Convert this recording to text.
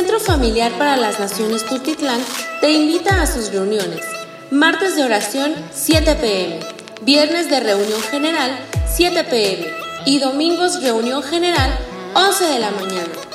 Centro Familiar para las Naciones Tutitlán te invita a sus reuniones. Martes de oración 7 pm, viernes de reunión general 7 pm y domingos reunión general 11 de la mañana.